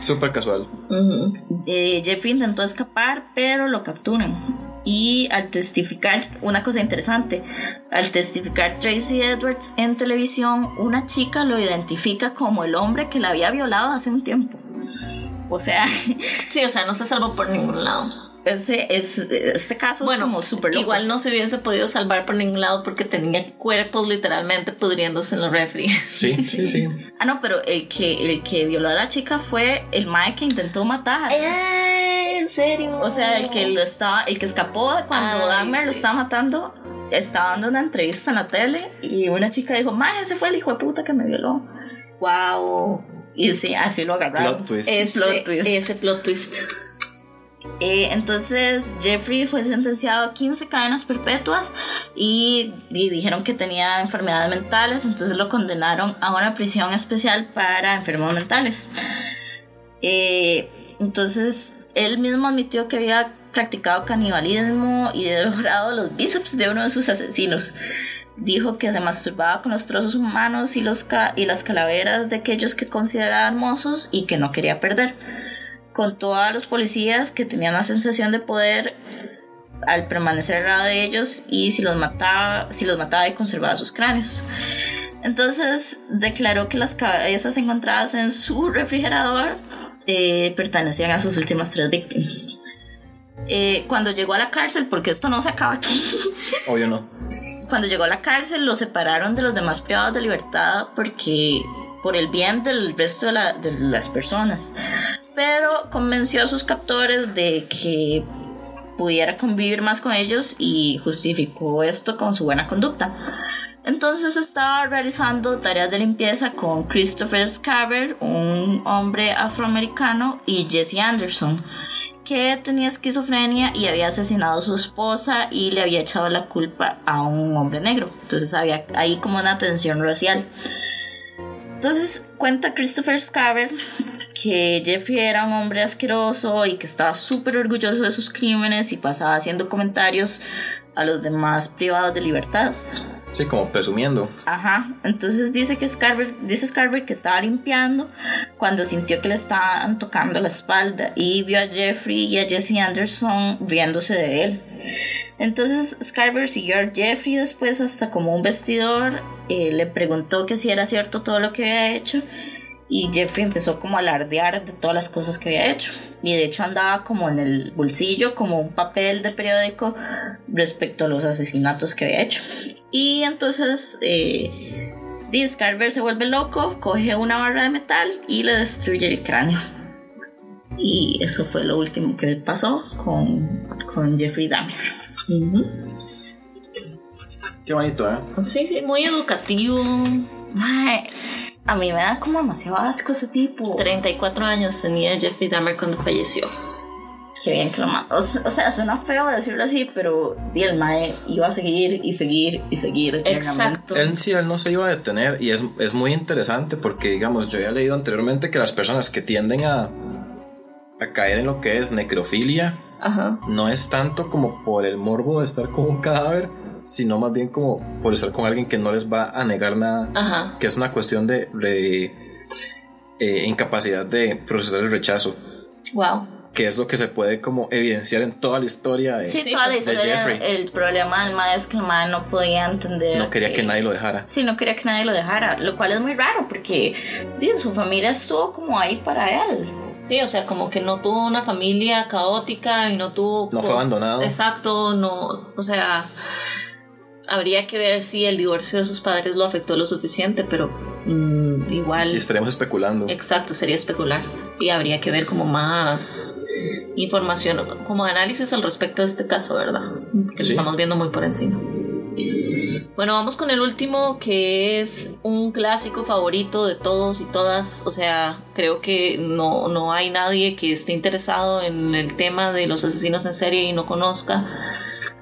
Súper casual. Ujú. Eh, Jeffrey intentó escapar, pero lo capturan. y al testificar, una cosa interesante, al testificar Tracy Edwards en televisión, una chica lo identifica como el hombre que la había violado hace un tiempo. O sea, sí, o sea, no se salvó por ningún lado. Ese, es, este caso bueno, es como súper loco. Igual no se hubiese podido salvar por ningún lado porque tenía cuerpos literalmente pudriéndose en los refri. Sí, sí, sí. ah, no, pero el que, el que violó a la chica fue el mae que intentó matar. Eh, ¿En serio? O sea, el que lo estaba, el que escapó cuando Dahmer lo estaba matando, estaba dando una entrevista en la tele y una chica dijo, mae, ese fue el hijo de puta que me violó. Wow. Y sí, así lo agarraron. Plot twist. Ese Plot twist. ese plot twist. Eh, entonces Jeffrey fue sentenciado a 15 cadenas perpetuas y, dijeron que tenía enfermedades mentales, entonces lo condenaron a una prisión especial para enfermos mentales. Eh, entonces él mismo admitió que había practicado canibalismo y devorado los bíceps de uno de sus asesinos. Dijo que se masturbaba con los trozos humanos y, los y las calaveras de aquellos que consideraba hermosos y que no quería perder contó a los policías que tenían la sensación de poder al permanecer al lado de ellos y si los mataba, si los mataba y conservaba sus cráneos. Entonces declaró que las cabezas encontradas en su refrigerador eh, pertenecían a sus últimas tres víctimas. Eh, cuando llegó a la cárcel, porque esto no se acaba aquí, Obvio no. cuando llegó a la cárcel lo separaron de los demás privados de libertad porque por el bien del resto de, la- de las personas. Pero convenció a sus captores de que pudiera convivir más con ellos y justificó esto con su buena conducta. Entonces estaba realizando tareas de limpieza con Christopher Scarver, un hombre afroamericano, y Jesse Anderson, que tenía esquizofrenia y había asesinado a su esposa y le había echado la culpa a un hombre negro. Entonces había ahí como una tensión racial. Entonces cuenta Christopher Scarver que Jeffrey era un hombre asqueroso y que estaba súper orgulloso de sus crímenes y pasaba haciendo comentarios a los demás privados de libertad. Sí, como presumiendo. Ajá, entonces dice que Scarver, dice Scarver que estaba limpiando cuando sintió que le estaban tocando la espalda y vio a Jeffrey y a Jesse Anderson riéndose de él. Entonces Scarver siguió a Jeffrey después hasta como un vestidor, eh, le preguntó que si era cierto todo lo que había hecho y Jeffrey empezó como a alardear de todas las cosas que había hecho. Y de hecho andaba como en el bolsillo como un papel de periódico respecto a los asesinatos que había hecho. Y entonces eh, Scarver se vuelve loco coge una barra de metal y le destruye el cráneo. Y eso fue lo último que pasó con, con Jeffrey Dahmer. Qué bonito, ¿eh? Sí, sí, muy educativo. Mae, a mí me da como demasiado asco ese tipo 34 años tenía Jeffrey Dahmer cuando falleció. Qué bien que lo mató. O, se- o sea, suena feo decirlo así, pero el mae iba a seguir y seguir y seguir. Exacto. Él sí, él no se iba a detener y es, es muy interesante porque, digamos, yo había leído anteriormente que las personas que tienden a, a caer en lo que es necrofilia Ajá. no es tanto como por el morbo de estar con un cadáver, sino más bien como por estar con alguien que no les va a negar nada, Ajá. que es una cuestión de, eh, incapacidad de procesar el rechazo, Wow. que es lo que se puede como evidenciar en toda la historia de... Sí, toda la de historia. Jeffrey. El problema del mae es que el mae no podía entender. No quería que nadie lo dejara. Sí, no quería que nadie lo dejara, lo cual es muy raro porque su familia estuvo como ahí para él. Sí, o sea, como que no tuvo una familia caótica y no tuvo... No fue abandonado. Exacto, no, o sea, habría que ver si el divorcio de sus padres lo afectó lo suficiente, pero mm, igual... Si estaremos especulando. Exacto, sería especular. Y habría que ver como más información, como análisis al respecto de este caso, ¿verdad? Que Sí. lo estamos viendo muy por encima. Bueno, vamos con el último que es un clásico favorito de todos y todas. O sea, creo que no, no hay nadie que esté interesado en el tema de los asesinos en serie y no conozca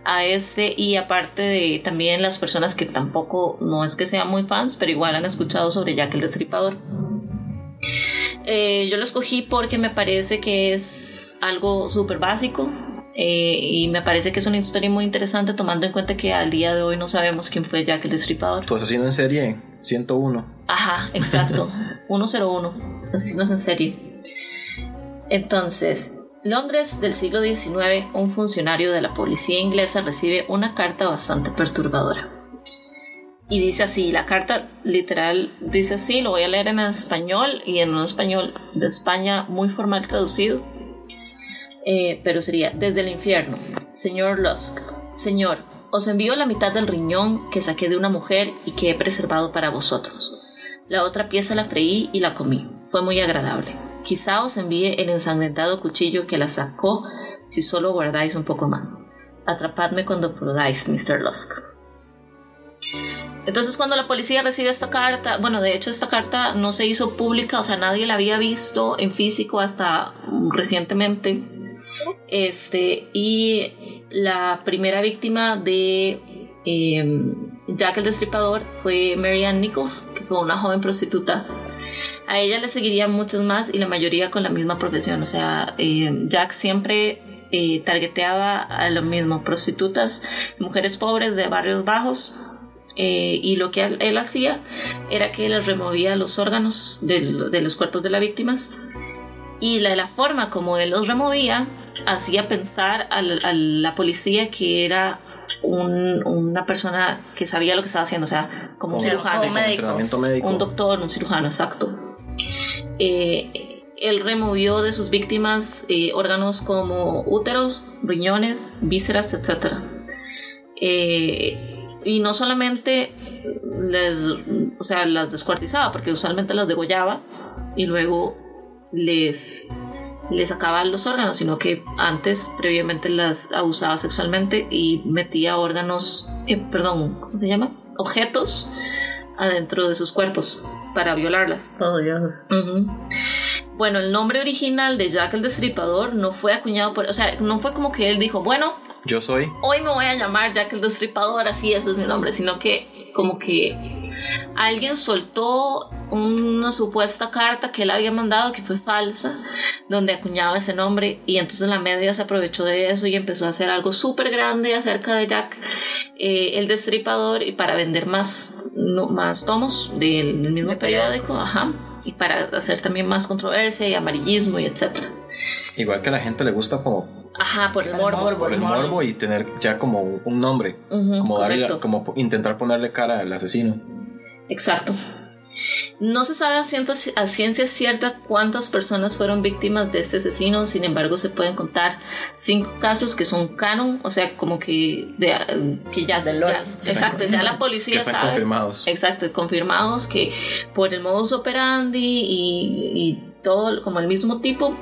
a este. Y aparte de también las personas que tampoco, no es que sean muy fans, pero igual han escuchado sobre Jack el Destripador. Eh, yo lo escogí porque me parece que es algo súper básico eh, y me parece que es una historia muy interesante tomando en cuenta que al día de hoy no sabemos quién fue Jack el Destripador. Tu asesino en serie 101. Ajá, exacto. 101. Asesinos en serie. Entonces, Londres del siglo XIX, un funcionario de la policía inglesa recibe una carta bastante perturbadora. Y dice así, la carta literal dice así, lo voy a leer en español y en un español de España muy formal traducido. Eh, pero sería, desde el infierno, señor Lusk, señor, os envío la mitad del riñón que saqué de una mujer y que he preservado para vosotros. La otra pieza la freí y la comí. Fue muy agradable. Quizá os envíe el ensangrentado cuchillo que la sacó si solo guardáis un poco más. Atrapadme cuando podáis, Mr. Lusk. Entonces cuando la policía recibe esta carta, bueno, de hecho esta carta no se hizo pública, o sea, nadie la había visto en físico hasta recientemente. Este, y la primera víctima de em, Jack el Destripador fue Marianne Nichols, que fue una joven prostituta. A ella le seguirían muchos más y la mayoría con la misma profesión. O sea, em, Jack siempre eh, targeteaba a lo mismo, prostitutas, mujeres pobres de barrios bajos eh, y lo que él, hacía era que les removía los órganos de, los cuerpos de las víctimas y la, forma como él los removía hacía pensar a la, policía que era una persona que sabía lo que estaba haciendo, o sea, como, un cirujano, un, médico, un doctor, un cirujano, exacto. Eh, él removió de sus víctimas eh, órganos como úteros, riñones, vísceras, etc. Eh, y no solamente les, o sea, las descuartizaba, porque usualmente las degollaba y luego les, les sacaba los órganos, sino que antes, previamente, las abusaba sexualmente y metía órganos, eh, perdón, ¿cómo se llama? Objetos adentro de sus cuerpos para violarlas. Oh, Dios. Bueno, el nombre original de Jack el Destripador no fue acuñado por, o sea, no fue como que él dijo, bueno, yo soy. Hoy me voy a llamar Jack el Destripador, así ese es mi nombre, sino que como que alguien soltó una supuesta carta que él había mandado que fue falsa, donde acuñaba ese nombre y entonces la media se aprovechó de eso y empezó a hacer algo súper grande acerca de Jack eh, el Destripador y para vender más, más tomos del, mismo periódico, ajá, y para hacer también más controversia y amarillismo y etcétera. Igual que a la gente le gusta como Ajá, por el morbo. Por el morbo y tener ya como un nombre. como, darle, como intentar ponerle cara al asesino. Exacto. No se sabe a ciencia, cierta cuántas personas fueron víctimas de este asesino, sin embargo se pueden contar cinco casos que son canon, o sea, como que, que ya, ya exacto, ya la policía están sabe. confirmados. Exacto, confirmados que por el modus operandi y, y todo como el mismo tipo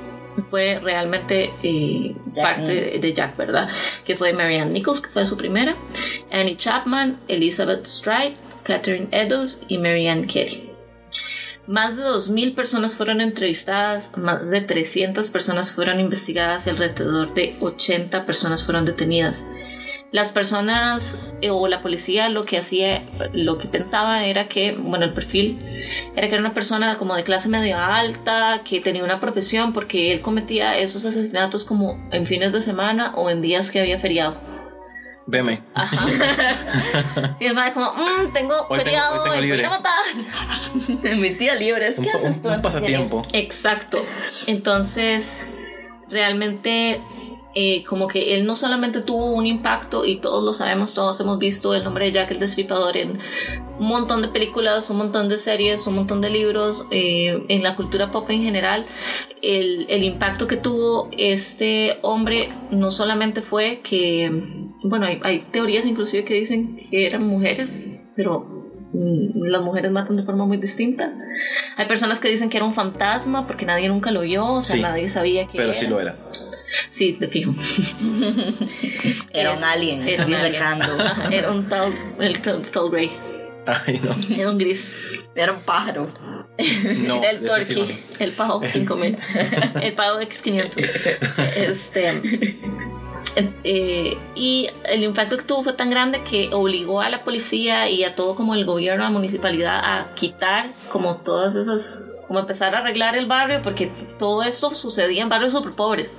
fue realmente eh, parte de, Jack, ¿verdad? Que fue Marianne Nichols, que fue su primera, Annie Chapman, Elizabeth Stride, Catherine Eddowes y Marianne Kelly. Más de 2.000 personas fueron entrevistadas, más de 300 personas fueron investigadas y alrededor de 80 personas fueron detenidas las personas eh, o la policía lo que hacía, lo que pensaba era que, bueno, el perfil era que era una persona como de clase media alta, que tenía una profesión porque él cometía esos asesinatos como en fines de semana o en días que había feriado. Veme. Ajá. y el madre como, mmm, tengo feriado, voy a matar. Mi tía libre, es que haces tú? Un pasatiempo. Exacto. Entonces, realmente eh, como que él no solamente tuvo un impacto, y todos lo sabemos, todos hemos visto el nombre de Jack el Destripador en un montón de películas, un montón de series, un montón de libros, eh, en la cultura pop en general, el, el, impacto que tuvo este hombre no solamente fue que, bueno, hay, hay teorías inclusive que dicen que eran mujeres, pero mm, las mujeres matan de forma muy distinta. Hay personas que dicen que era un fantasma porque nadie nunca lo vio, o sea, nadie sabía que Pero sí lo era. Sí, de fijo. Era un alien era disecando. Era un tal, el tal, gray. Ay, no. Era un gris. Era un pájaro. No, era el turkey, el pavo 5000, el pavo X500. Este. Eh, y el impacto que tuvo fue tan grande que obligó a la policía y a todo como el gobierno, a la municipalidad a quitar como todas esas como empezar a arreglar el barrio, porque todo esto sucedía en barrios súper pobres,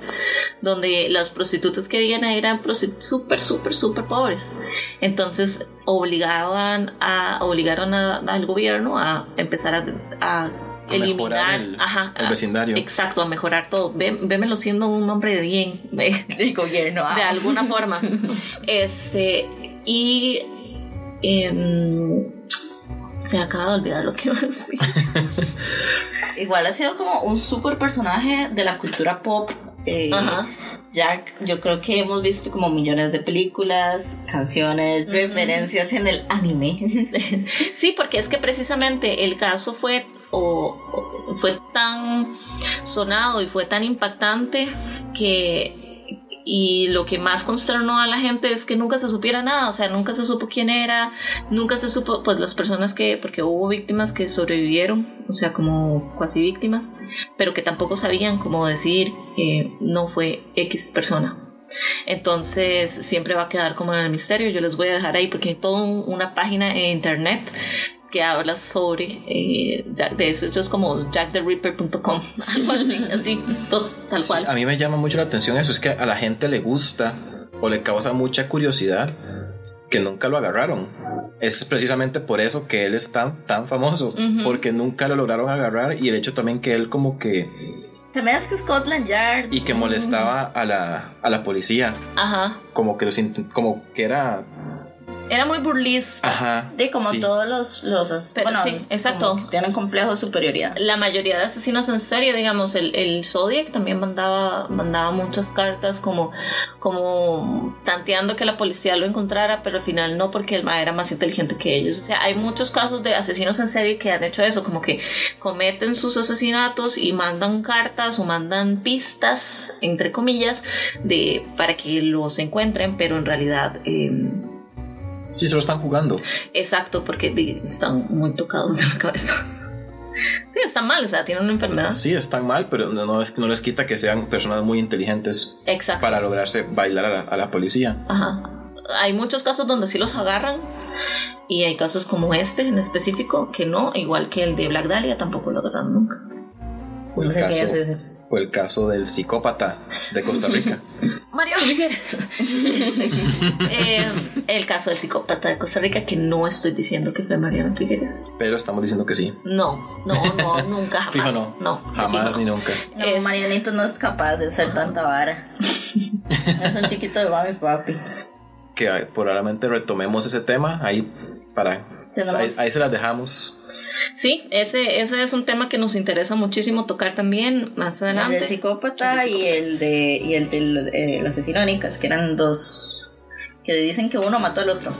donde las prostitutas que vivían eran súper, súper, súper pobres. Entonces obligaban a, obligaron al gobierno a empezar a, A eliminar, mejorar el- ajá, el a- vecindario. Exacto, a mejorar todo. Ve, vémelo siendo un hombre de bien, ve, del gobierno. ah. de alguna forma. Este, y em, se acaba de olvidar lo que iba a decir. Igual ha sido como un super personaje de la cultura pop. eh, Ajá. Jack, yo creo que hemos visto como millones de películas, canciones, referencias en el anime. Sí, porque es que precisamente el caso fue o, o fue tan sonado y fue tan impactante que y lo que más consternó a la gente es que nunca se supiera nada, o sea, nunca se supo quién era, nunca se supo, pues las personas que, porque hubo víctimas que sobrevivieron, o sea, como cuasi víctimas, pero que tampoco sabían cómo decir, eh, no fue X persona. Entonces siempre va a quedar como en el misterio. Yo les voy a dejar ahí porque hay toda un- una página en internet que habla sobre eh, Jack- de eso. Esto es como jacktheripper.com, algo así, así, to- tal Sí, cual. a mí me llama mucho la atención eso, es que a la gente le gusta o le causa mucha curiosidad que nunca lo agarraron. Es precisamente por eso que él es tan, tan famoso, Ujú. porque nunca lo lograron agarrar y el hecho también que él como que... También es que Scotland Yard. y que molestaba a la, a la policía, Ajá. como que los como que era... Era muy burlesca. Ajas De como sí. todos los, los Pero bueno, sí, exacto. tienen complejo de superioridad. La mayoría de asesinos en serie, digamos, el, el Zodiac también mandaba, mandaba muchas cartas como, como tanteando que la policía lo encontrara, pero al final no, porque el ma era más inteligente que ellos. O sea, hay muchos casos de asesinos en serie que han hecho eso, como que cometen sus asesinatos y mandan cartas o mandan pistas, entre comillas, de para que los encuentren, pero en realidad... em, Sí, se lo están jugando. Exacto, porque están muy tocados de la cabeza. Sí, están mal, o sea, tienen una enfermedad. Sí, están mal, pero no, no, no les quita que sean personas muy inteligentes Exacto. para lograrse bailar a la, a la policía. Ajá. Hay muchos casos donde sí los agarran y hay casos como este en específico que no, igual que el de Black Dahlia tampoco lo agarraron nunca. O el, No sé qué es ese. O el caso del psicópata de Costa Rica. Mario Figueres. Sí. Eh, el caso del psicópata de Costa Rica, que no estoy diciendo que fue Mariano Figueres. pero estamos diciendo que sí. No, no, no, nunca, jamás. Fijo no. No, Jamás fijo ni nunca. No, Es- Marianito no es capaz de ser tanta vara. es un chiquito de mami papi. Que ah, probablemente retomemos ese tema ahí para... Ahí, ahí se las dejamos. Sí, ese, ese es un tema que nos interesa muchísimo tocar también más El adelante. del psicópata El del y el de y el del eh, el asesino de Nicas, que eran dos que dicen que uno mató al otro.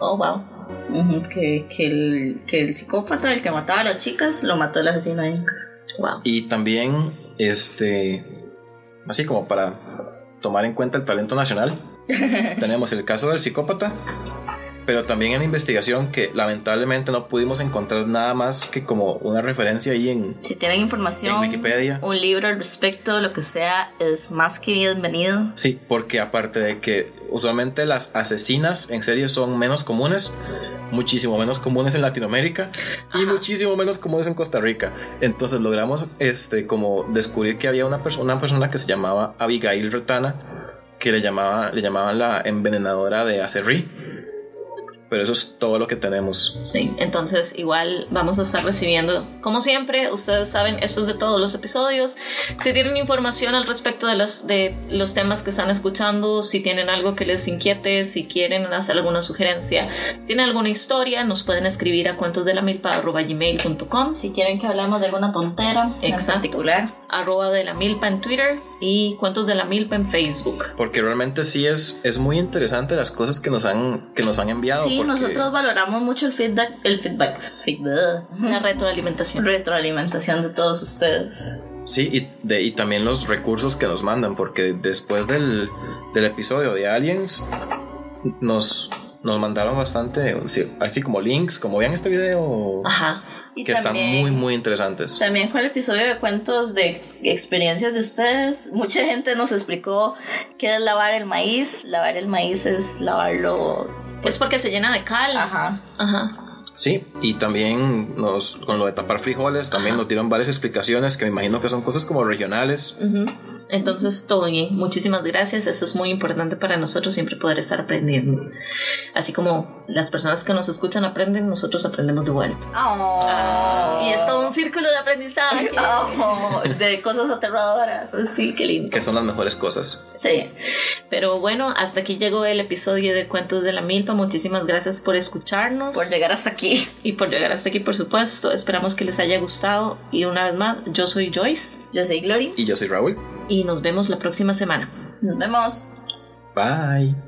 Oh, wow. Ujú, que, que, el, que el psicópata, el que mataba a las chicas, lo mató el asesino. Wow. Y también, este... Así como para tomar en cuenta el talento nacional, tenemos el caso del psicópata, pero también en la investigación que lamentablemente no pudimos encontrar nada más que como una referencia ahí en, Si tienen información, en Wikipedia. un libro al respecto, lo que sea, es más que bienvenido. Sí, porque aparte de que usualmente las asesinas en serie son menos comunes, muchísimo menos comunes en Latinoamérica y Ajá. muchísimo menos comunes en Costa Rica. Entonces logramos este como descubrir que había una persona, una persona que se llamaba Abigail Retana, que le llamaba, le llamaban la envenenadora de Acerrí. Pero eso es todo lo que tenemos. Sí, entonces igual vamos a estar recibiendo, como siempre, ustedes saben, esto es de todos los episodios. Si tienen información al respecto de los, de los temas que están escuchando, si tienen algo que les inquiete, si quieren hacer alguna sugerencia, si tienen alguna historia, nos pueden escribir a cuentosdelamilpa.gmail.com, Si quieren que hablemos de alguna tontera en particular. arroba de la milpa en Twitter y cuentos de la milpa en Facebook. Porque realmente sí es, es muy interesante las cosas que nos han, que nos han enviado. Sí, porque- nosotros valoramos mucho el feedback, el feedback, feedback, La retroalimentación. retroalimentación de todos ustedes. Sí, y, de, y también los recursos que nos mandan, porque después del, del episodio de Aliens nos, nos mandaron bastante, sí, así como links, como vean este video, Ajá. Y que están también- muy, muy interesantes. También con el episodio de cuentos de experiencias de ustedes, mucha gente nos explicó qué es lavar el maíz. Lavar el maíz es lavarlo. Es porque se llena de cal. Ajá. Ajá. Sí, y también nos, con lo de tapar frijoles, también nos dieron varias explicaciones que me imagino que son cosas como regionales. Entonces, todo bien. Muchísimas gracias. Eso es muy importante para nosotros, siempre poder estar aprendiendo. Así como las personas que nos escuchan aprenden, nosotros aprendemos de vuelta. Oh. Y es todo un círculo de aprendizaje. Oh, de cosas aterradoras. Sí, qué lindo. Que son las mejores cosas. Sí. Pero bueno, hasta aquí llegó el episodio de Cuentos de la Milpa. Muchísimas gracias por escucharnos. Por llegar hasta aquí. y por llegar hasta aquí, por supuesto. Esperamos que les haya gustado. Y una vez más, yo soy Joyce. Yo soy Glory. Y yo soy Raúl. Y nos vemos la próxima semana. Nos vemos. Bye.